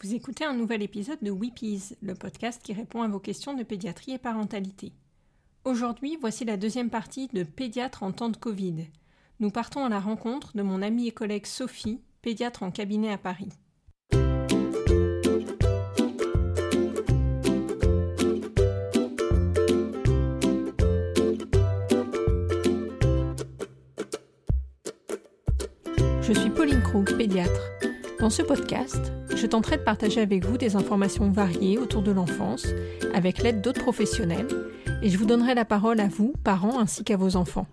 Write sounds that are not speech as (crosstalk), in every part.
Vous écoutez un nouvel épisode de Weepies, le podcast qui répond à vos questions de pédiatrie et parentalité. Aujourd'hui, voici la deuxième partie de Pédiatre en temps de Covid. Nous partons à la rencontre de mon amie et collègue Sophie, pédiatre en cabinet à Paris. Je suis Pauline Krug, pédiatre. Dans ce podcast, je tenterai de partager avec vous des informations variées autour de l'enfance, avec l'aide d'autres professionnels, et je vous donnerai la parole à vous, parents, ainsi qu'à vos enfants.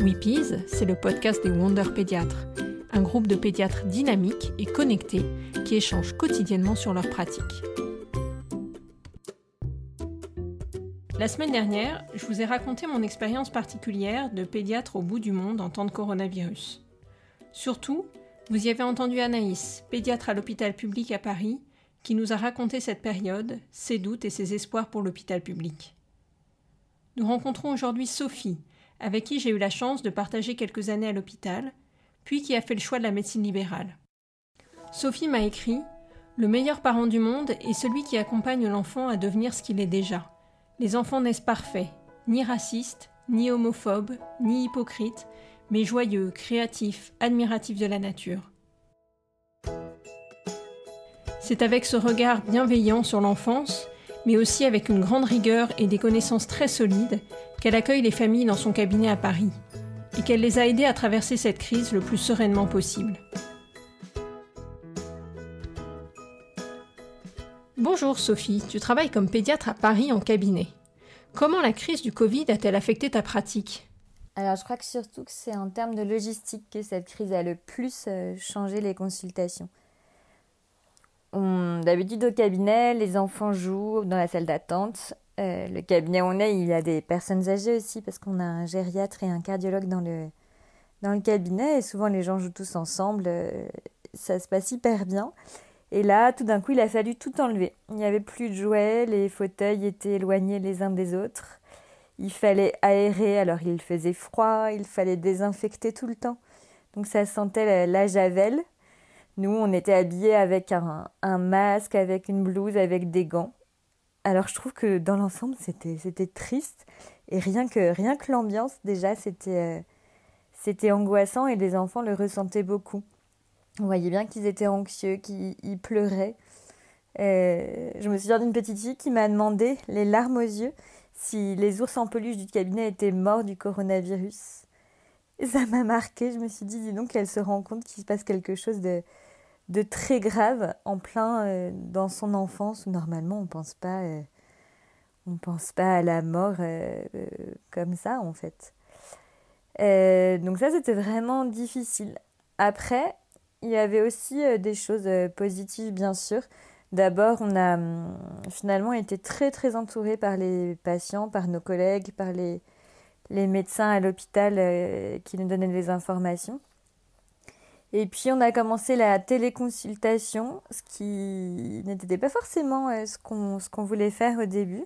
Weepies, c'est le podcast des Wonder Pédiatres, un groupe de pédiatres dynamiques et connectés qui échangent quotidiennement sur leurs pratiques. La semaine dernière, je vous ai raconté mon expérience particulière de pédiatre au bout du monde en temps de coronavirus. Surtout, vous y avez entendu Anaïs, pédiatre à l'hôpital public à Paris, qui nous a raconté cette période, ses doutes et ses espoirs pour l'hôpital public. Nous rencontrons aujourd'hui Sophie, avec qui j'ai eu la chance de partager quelques années à l'hôpital, puis qui a fait le choix de la médecine libérale. Sophie m'a écrit Le meilleur parent du monde est celui qui accompagne l'enfant à devenir ce qu'il est déjà. Les enfants naissent parfaits, ni racistes, ni homophobes, ni hypocrites, mais joyeux, créatif, admiratif de la nature. C'est avec ce regard bienveillant sur l'enfance, mais aussi avec une grande rigueur et des connaissances très solides, qu'elle accueille les familles dans son cabinet à Paris, et qu'elle les a aidées à traverser cette crise le plus sereinement possible. Bonjour Sophie, tu travailles comme pédiatre à Paris en cabinet. Comment la crise du Covid a-t-elle affecté ta pratique? Alors, je crois que surtout que c'est en termes de logistique que cette crise a le plus euh, changé les consultations. D'habitude, au cabinet, les enfants jouent dans la salle d'attente. Euh, le cabinet où on est, il y a des personnes âgées aussi, parce qu'on a un gériatre et un cardiologue dans le, dans le cabinet, et souvent les gens jouent tous ensemble. Euh, ça se passe hyper bien. Et là, tout d'un coup, il a fallu tout enlever. Il n'y avait plus de jouets, les fauteuils étaient éloignés les uns des autres. Il fallait aérer, alors il faisait froid, il fallait désinfecter tout le temps. Donc ça sentait la, javel. Nous, on était habillés avec un, masque, avec une blouse, avec des gants. Alors je trouve que dans l'ensemble, c'était, c'était triste. Et rien que, rien que l'ambiance, déjà, c'était, euh, c'était angoissant et les enfants le ressentaient beaucoup. On voyait bien qu'ils étaient anxieux, qu'ils pleuraient. Euh, je me souviens d'une petite fille qui m'a demandé, les larmes aux yeux, si les ours en peluche du cabinet étaient morts du coronavirus. ça m'a marqué, je me suis dit, dis donc, elle se rend compte qu'il se passe quelque chose de, de très grave en plein euh, dans son enfance normalement on pense euh, pense pas à la mort euh, comme ça en fait. donc ça c'était vraiment difficile. Après, il y avait aussi des choses positives bien sûr. D'abord, on a hum, finalement été très très entouré par les patients, par nos collègues, par les, médecins à l'hôpital euh, qui nous donnaient des informations. Et puis on a commencé la téléconsultation, ce qui n'était pas forcément euh, ce qu'on voulait faire au début.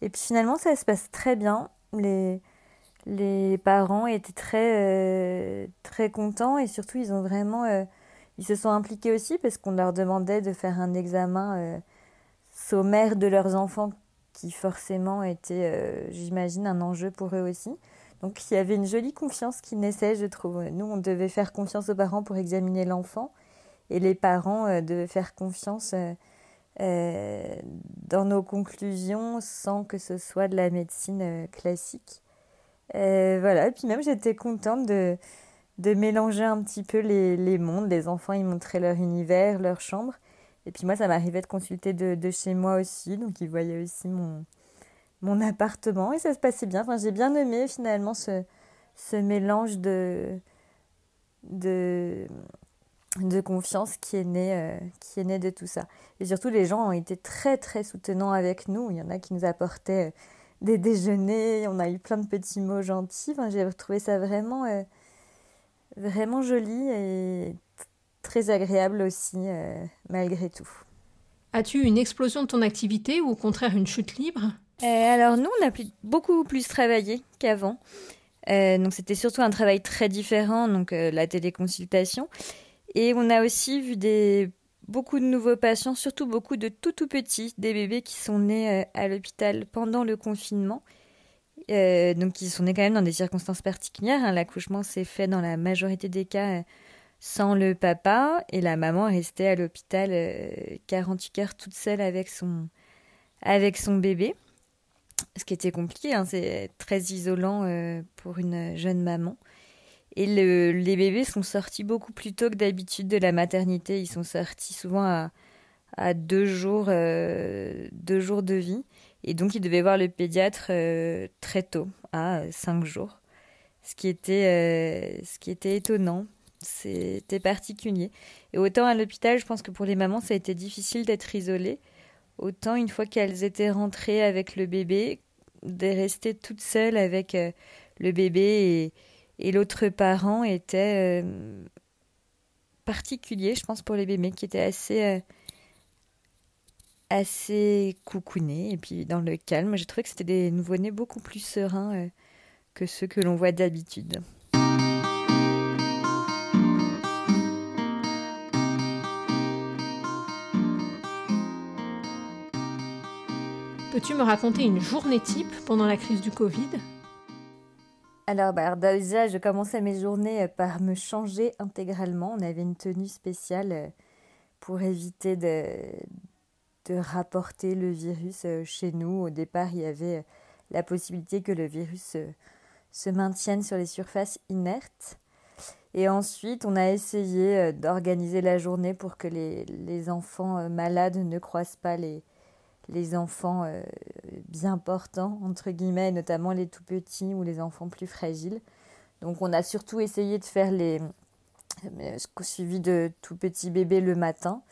Et puis finalement ça se passe très bien. Les, les parents étaient très, euh, très contents et surtout ils ont vraiment ils se sont impliqués aussi parce qu'on leur demandait de faire un examen euh, sommaire de leurs enfants qui forcément était, euh, j'imagine, un enjeu pour eux aussi. Donc il y avait une jolie confiance qui naissait, je trouve. Nous, on devait faire confiance aux parents pour examiner l'enfant et les parents euh, devaient faire confiance dans nos conclusions sans que ce soit de la médecine classique. voilà, et puis même j'étais contente de, de mélanger un petit peu les, les, mondes. Les enfants, ils montraient leur univers, leur chambre. Et puis moi, ça m'arrivait de consulter de, de, chez moi aussi. Donc ils voyaient aussi mon, mon appartement. Et ça se passait bien. Enfin, j'ai bien aimé finalement ce, ce mélange de, de, de confiance qui est, né, euh, qui est né de tout ça. Et surtout, les gens ont été très, très soutenants avec nous. Il y en a qui nous apportaient euh, des déjeuners. On a eu plein de petits mots gentils. Enfin, j'ai retrouvé ça vraiment... Euh, vraiment joli et très agréable aussi, euh, malgré tout. As-tu une explosion de ton activité ou au contraire une chute libre? Euh, Alors nous, on a beaucoup plus travaillé qu'avant. Euh, donc c'était surtout un travail très différent, donc la téléconsultation. Et on a aussi vu des beaucoup de nouveaux patients, surtout beaucoup de tout tout petits, des bébés qui sont nés à l'hôpital pendant le confinement. Donc ils sont nés quand même dans des circonstances particulières. Hein. L'accouchement s'est fait dans la majorité des cas sans le papa et la maman restait à l'hôpital 48 heures toute seule avec son, avec son bébé. Ce qui était compliqué, hein, c'est très isolant pour une jeune maman. Et les bébés sont sortis beaucoup plus tôt que d'habitude de la maternité. Ils sont sortis souvent à, deux, jours, euh, deux jours de vie. Et donc, ils devaient voir le pédiatre euh, très tôt, à cinq jours. Ce qui était, euh, ce qui était étonnant. C'était particulier. Et autant à l'hôpital, je pense que pour les mamans, ça a été difficile d'être isolées. Autant une fois qu'elles étaient rentrées avec le bébé, de rester toutes seules avec le bébé et et l'autre parent était euh, particulier, je pense, pour les bébés, qui étaient assez, euh, assez coucounés. Et puis dans le calme, j'ai trouvé que c'était des nouveau-nés beaucoup plus sereins euh, que ceux que l'on voit d'habitude. Peux-tu me raconter une journée type pendant la crise du Covid? Alors, bah, déjà, je commençais mes journées euh, par me changer intégralement. On avait une tenue spéciale euh, pour éviter de, de rapporter le virus euh, chez nous. Au départ, il y avait la possibilité que le virus se maintienne sur les surfaces inertes. Et ensuite, on a essayé d'organiser la journée pour que les, les enfants malades ne croisent pas les, les enfants euh, bien portants, entre guillemets, notamment les tout petits ou les enfants plus fragiles. Donc on a surtout essayé de faire les euh, suivi de tout petits bébés le matin.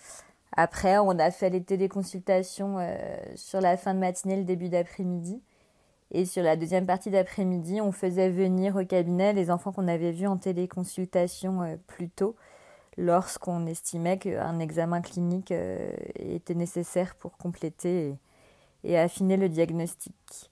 Après, on a fait les téléconsultations euh, sur la fin de matinée, le début d'après-midi. Et sur la deuxième partie d'après-midi, on faisait venir au cabinet les enfants qu'on avait vus en téléconsultation plus tôt lorsqu'on estimait qu'un examen clinique euh, était nécessaire pour compléter et, affiner le diagnostic.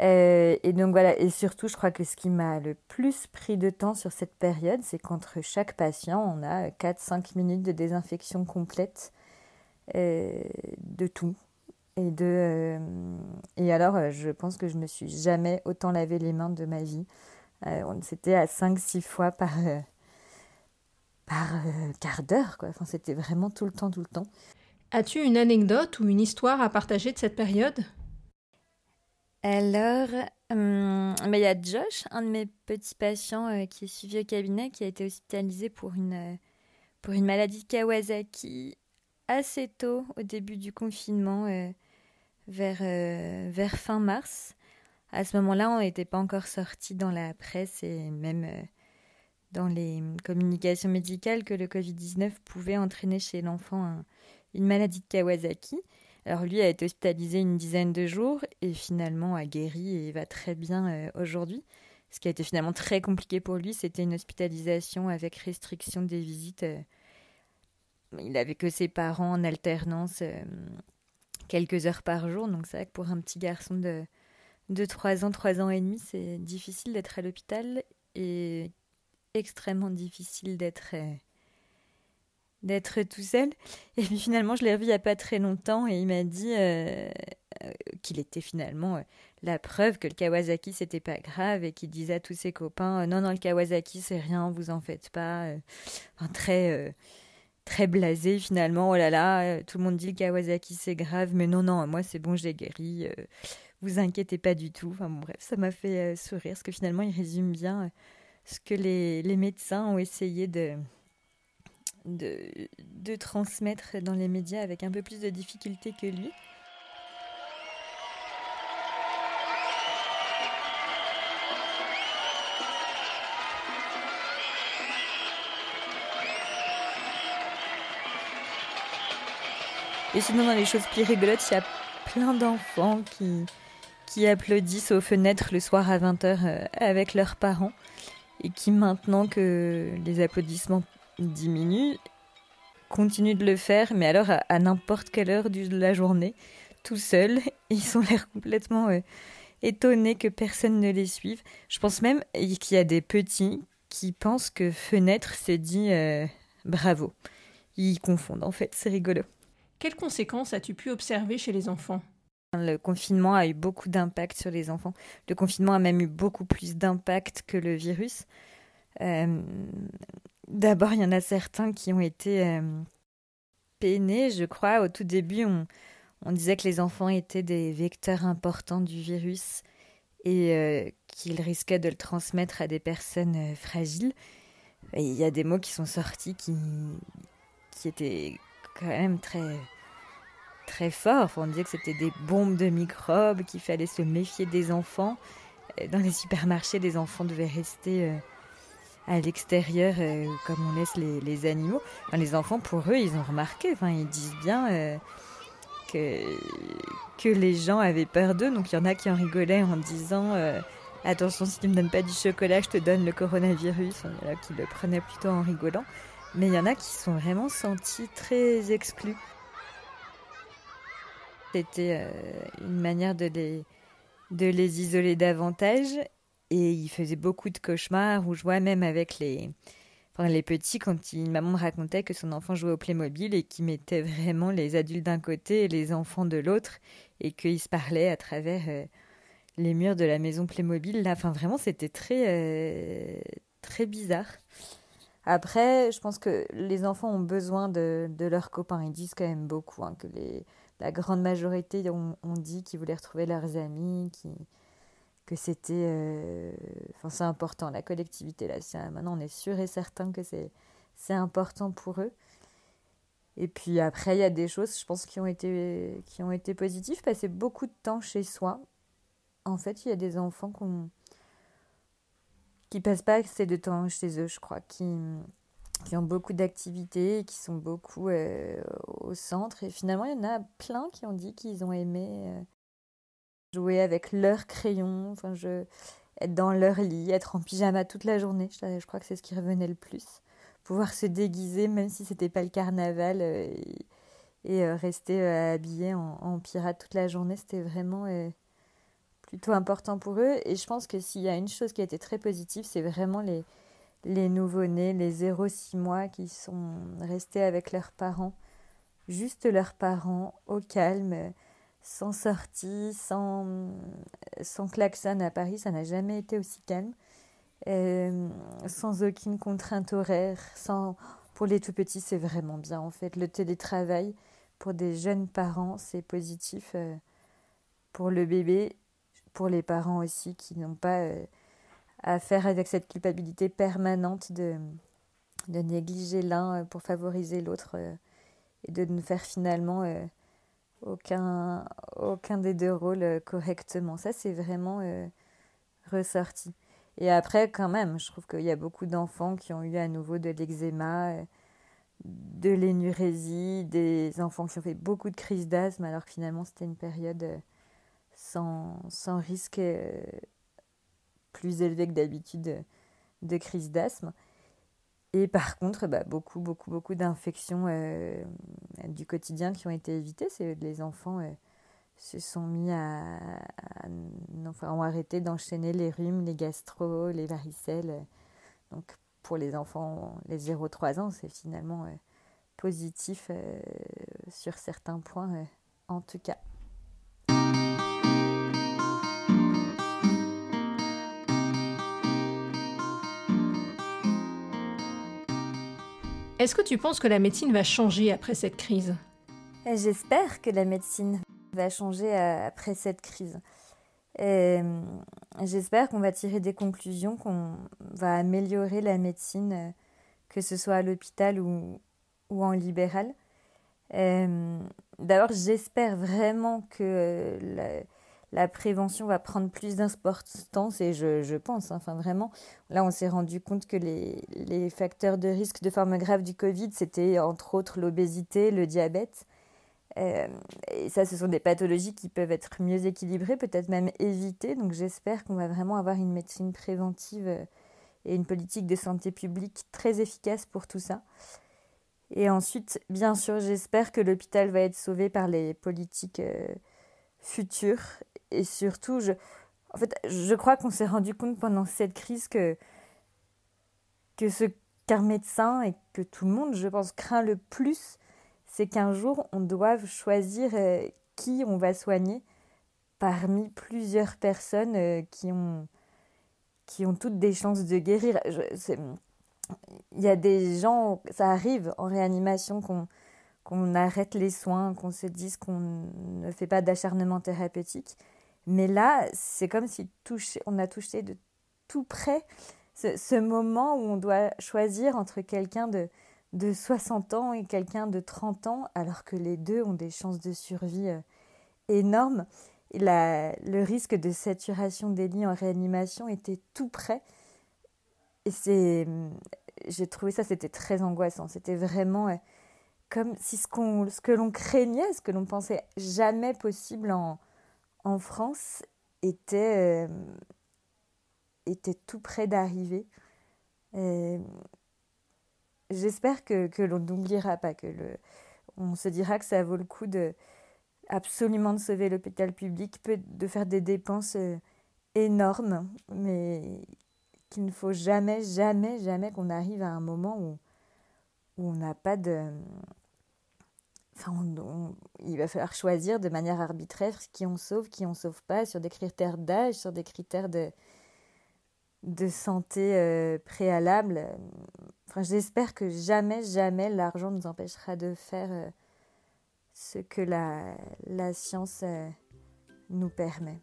Euh, et donc voilà, et surtout, je crois que ce qui m'a le plus pris de temps sur cette période, c'est qu'entre chaque patient, on a 4-5 minutes de désinfection complète euh, de tout. Et, de, et alors, je pense que je me suis jamais autant lavé les mains de ma vie. C'était à 5-6 fois par, par euh, quart d'heure. Enfin, c'était vraiment tout le temps, tout le temps. As-tu une anecdote ou une histoire à partager de cette période? Alors, hum, il y a Josh, un de mes petits patients euh, qui est suivi au cabinet, qui a été hospitalisé pour une, euh, pour une maladie de Kawasaki assez tôt, au début du confinement, vers, vers fin mars. À ce moment-là, on n'était pas encore sorti dans la presse et même dans les communications médicales que le Covid-19 pouvait entraîner chez l'enfant une maladie de Kawasaki. Alors lui a été hospitalisé une dizaine de jours et finalement a guéri et va très bien euh, aujourd'hui. Ce qui a été finalement très compliqué pour lui, c'était une hospitalisation avec restriction des visites. Euh. il avait que ses parents en alternance euh, quelques heures par jour, donc c'est vrai que pour un petit garçon de, de 3 ans, 3 ans et demi, c'est difficile d'être à l'hôpital et extrêmement difficile d'être d'être tout seul. Et puis finalement, je l'ai revu il n'y a pas très longtemps et il m'a dit euh, euh, qu'il était finalement la preuve que le Kawasaki c'était pas grave et qu'il disait à tous ses copains non non le Kawasaki c'est rien, vous en faites pas. Très très blasé finalement. Oh là là, tout le monde dit le Kawasaki c'est grave, mais non non moi c'est bon j'ai guéri. vous inquiétez pas du tout. Enfin bref, ça m'a fait sourire parce que finalement il résume bien ce que les médecins ont essayé de, de, transmettre dans les médias avec un peu plus de difficulté que lui. Et sinon, dans les choses plus rigolotes, il y a plein d'enfants qui, qui applaudissent aux fenêtres le soir à 20h euh, avec leurs parents et qui maintenant que les applaudissements diminuent, continuent de le faire, mais alors à, n'importe quelle heure de la journée, tout seuls. (laughs) Ils ont l'air complètement euh, étonnés que personne ne les suive. Je pense même qu'il y a des petits qui pensent que fenêtre c'est dit euh, bravo. ils confondent en fait, c'est rigolo. Quelles conséquences as-tu pu observer chez les enfants? Le confinement a eu beaucoup d'impact sur les enfants. Le confinement a même eu beaucoup plus d'impact que le virus. Euh, d'abord, il y en a certains qui ont été euh, peinés, je crois. Au tout début, on, disait que les enfants étaient des vecteurs importants du virus et euh, qu'ils risquaient de le transmettre à des personnes fragiles. il y a des mots qui sont sortis qui, étaient quand même très très fort. on disait que c'était des bombes de microbes, qu'il fallait se méfier des enfants. Euh, dans les supermarchés, les enfants devaient rester euh, à l'extérieur euh, comme on laisse les, animaux. les enfants, pour eux, ils ont remarqué, ils disent bien que, que les gens avaient peur d'eux. Donc il y en a qui en rigolaient en disant Attention, si tu me donnes pas du chocolat, je te donne le coronavirus. Il y en a qui le prenaient plutôt en rigolant. Mais il y en a qui sont vraiment sentis très exclus. C'était euh, une manière de les, de les isoler davantage. Et il faisait beaucoup de cauchemars où je vois même avec les, les petits, quand une maman me racontait que son enfant jouait au Playmobil et qu'il mettait vraiment les adultes d'un côté et les enfants de l'autre et qu'ils se parlaient à travers euh, les murs de la maison Playmobil. Là, enfin, vraiment, c'était très, euh, très bizarre. Après, je pense que les enfants ont besoin de, de leurs copains. Ils disent quand même beaucoup hein, que les, la grande majorité ont, dit qu'ils voulaient retrouver leurs amis, que c'était. Euh, enfin, c'est important, la collectivité. Là, maintenant, on est sûr et certain que c'est, important pour eux. Et puis après, il y a des choses, je pense, qui ont été, qui ont été positives. Passer beaucoup de temps chez soi. En fait, il y a des enfants qu'on qui passent pas assez de temps chez eux, je crois, qui, qui ont beaucoup d'activités, qui sont beaucoup euh, au centre. Et finalement, il y en a plein qui ont dit qu'ils ont aimé euh, jouer avec leur crayon, enfin, je, être dans leur lit, être en pyjama toute la journée. Je, crois que c'est ce qui revenait le plus. Pouvoir se déguiser, même si c'était pas le carnaval, euh, et, rester habillé en, en, pirate toute la journée, c'était vraiment plutôt important pour eux. Et je pense que s'il y a une chose qui a été très positive, c'est vraiment les, les nouveau-nés, les 0-6 mois qui sont restés avec leurs parents, juste leurs parents, au calme, sans sortie, sans, sans klaxon à Paris, ça n'a jamais été aussi calme, euh, sans aucune contrainte horaire, sans... Pour les tout petits, c'est vraiment bien en fait. Le télétravail, pour des jeunes parents, c'est positif. Euh, pour le bébé, pour les parents aussi qui n'ont pas euh, à faire avec cette culpabilité permanente de, de négliger l'un pour favoriser l'autre et de ne faire finalement aucun, aucun des deux rôles correctement. Ça, c'est vraiment ressorti. Et après, quand même, je trouve qu'il y a beaucoup d'enfants qui ont eu à nouveau de l'eczéma, de l'énurésie, des enfants qui ont fait beaucoup de crises d'asthme, alors que finalement, c'était une période sans, sans risque euh, plus élevé que d'habitude de, crise d'asthme. Et par contre, bah, beaucoup, beaucoup, beaucoup d'infections euh, du quotidien qui ont été évitées. C'est les enfants euh, se sont mis à, enfin, ont arrêté d'enchaîner les rhumes, les gastro, les varicelles. Donc pour les enfants, les 0-3 ans, c'est finalement positif sur certains points, en tout cas. Est-ce que tu penses que la médecine va changer après cette crise? Eh, J'espère que la médecine va changer euh, après cette crise. Euh, j'espère qu'on va tirer des conclusions, qu'on va améliorer la médecine, euh, que ce soit à l'hôpital ou, en libéral. D'abord, j'espère vraiment que prévention va prendre plus d'importance et je, pense, hein, enfin vraiment, là on s'est rendu compte que les, les, facteurs de risque de forme grave du Covid, c'était entre autres l'obésité, le diabète. Euh, et ça, ce sont des pathologies qui peuvent être mieux équilibrées, peut-être même évitées. Donc j'espère qu'on va vraiment avoir une médecine préventive euh, et une politique de santé publique très efficace pour tout ça. Et ensuite, bien sûr, j'espère que l'hôpital va être sauvé par les politiques euh, futures et surtout, je, fait, je crois qu'on s'est rendu compte pendant cette crise que, que ce qu'un médecin et que tout le monde, je pense, craint le plus, c'est qu'un jour on doive choisir euh, qui on va soigner parmi plusieurs personnes euh, qui ont qui ont toutes des chances de guérir. il y a des gens, ça arrive en réanimation qu'on qu'on arrête les soins, qu'on se dise qu'on ne fait pas d'acharnement thérapeutique. Mais là, c'est comme si on a touché de tout près ce, moment où on doit choisir entre quelqu'un de, de 60 ans et quelqu'un de 30 ans, alors que les deux ont des chances de survie euh, énormes. Le risque de saturation des lits en réanimation était tout près. Et c'est, j'ai trouvé ça, c'était très angoissant. C'était vraiment euh, comme si ce, qu'on, ce que l'on craignait, ce que l'on pensait jamais possible en, en France, était, euh, était tout près d'arriver. J'espère que, que l'on n'oubliera pas, que le, on se dira que ça vaut le coup de absolument de sauver l'hôpital public, de faire des dépenses euh, énormes, mais qu'il ne faut jamais, jamais, jamais qu'on arrive à un moment où, où on n'a pas de... Enfin, il va falloir choisir de manière arbitraire qui on sauve, qui on sauve pas, sur des critères d'âge, sur des critères de, de santé euh, préalable. Enfin, j'espère que jamais, jamais l'argent nous empêchera de faire euh, ce que la, la science euh, nous permet.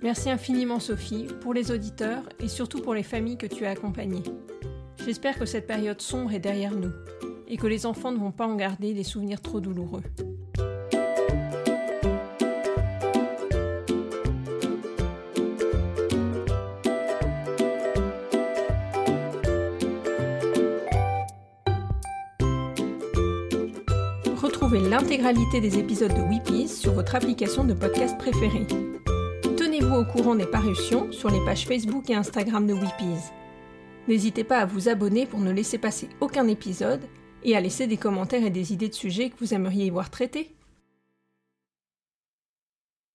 Merci infiniment Sophie pour les auditeurs et surtout pour les familles que tu as accompagnées. J'espère que cette période sombre est derrière nous et que les enfants ne vont pas en garder des souvenirs trop douloureux. Retrouvez l'intégralité des épisodes de Weepies sur votre application de podcast préférée. Tenez-vous au courant des parutions sur les pages Facebook et Instagram de Weepies. N'hésitez pas à vous abonner pour ne laisser passer aucun épisode et à laisser des commentaires et des idées de sujets que vous aimeriez voir traités.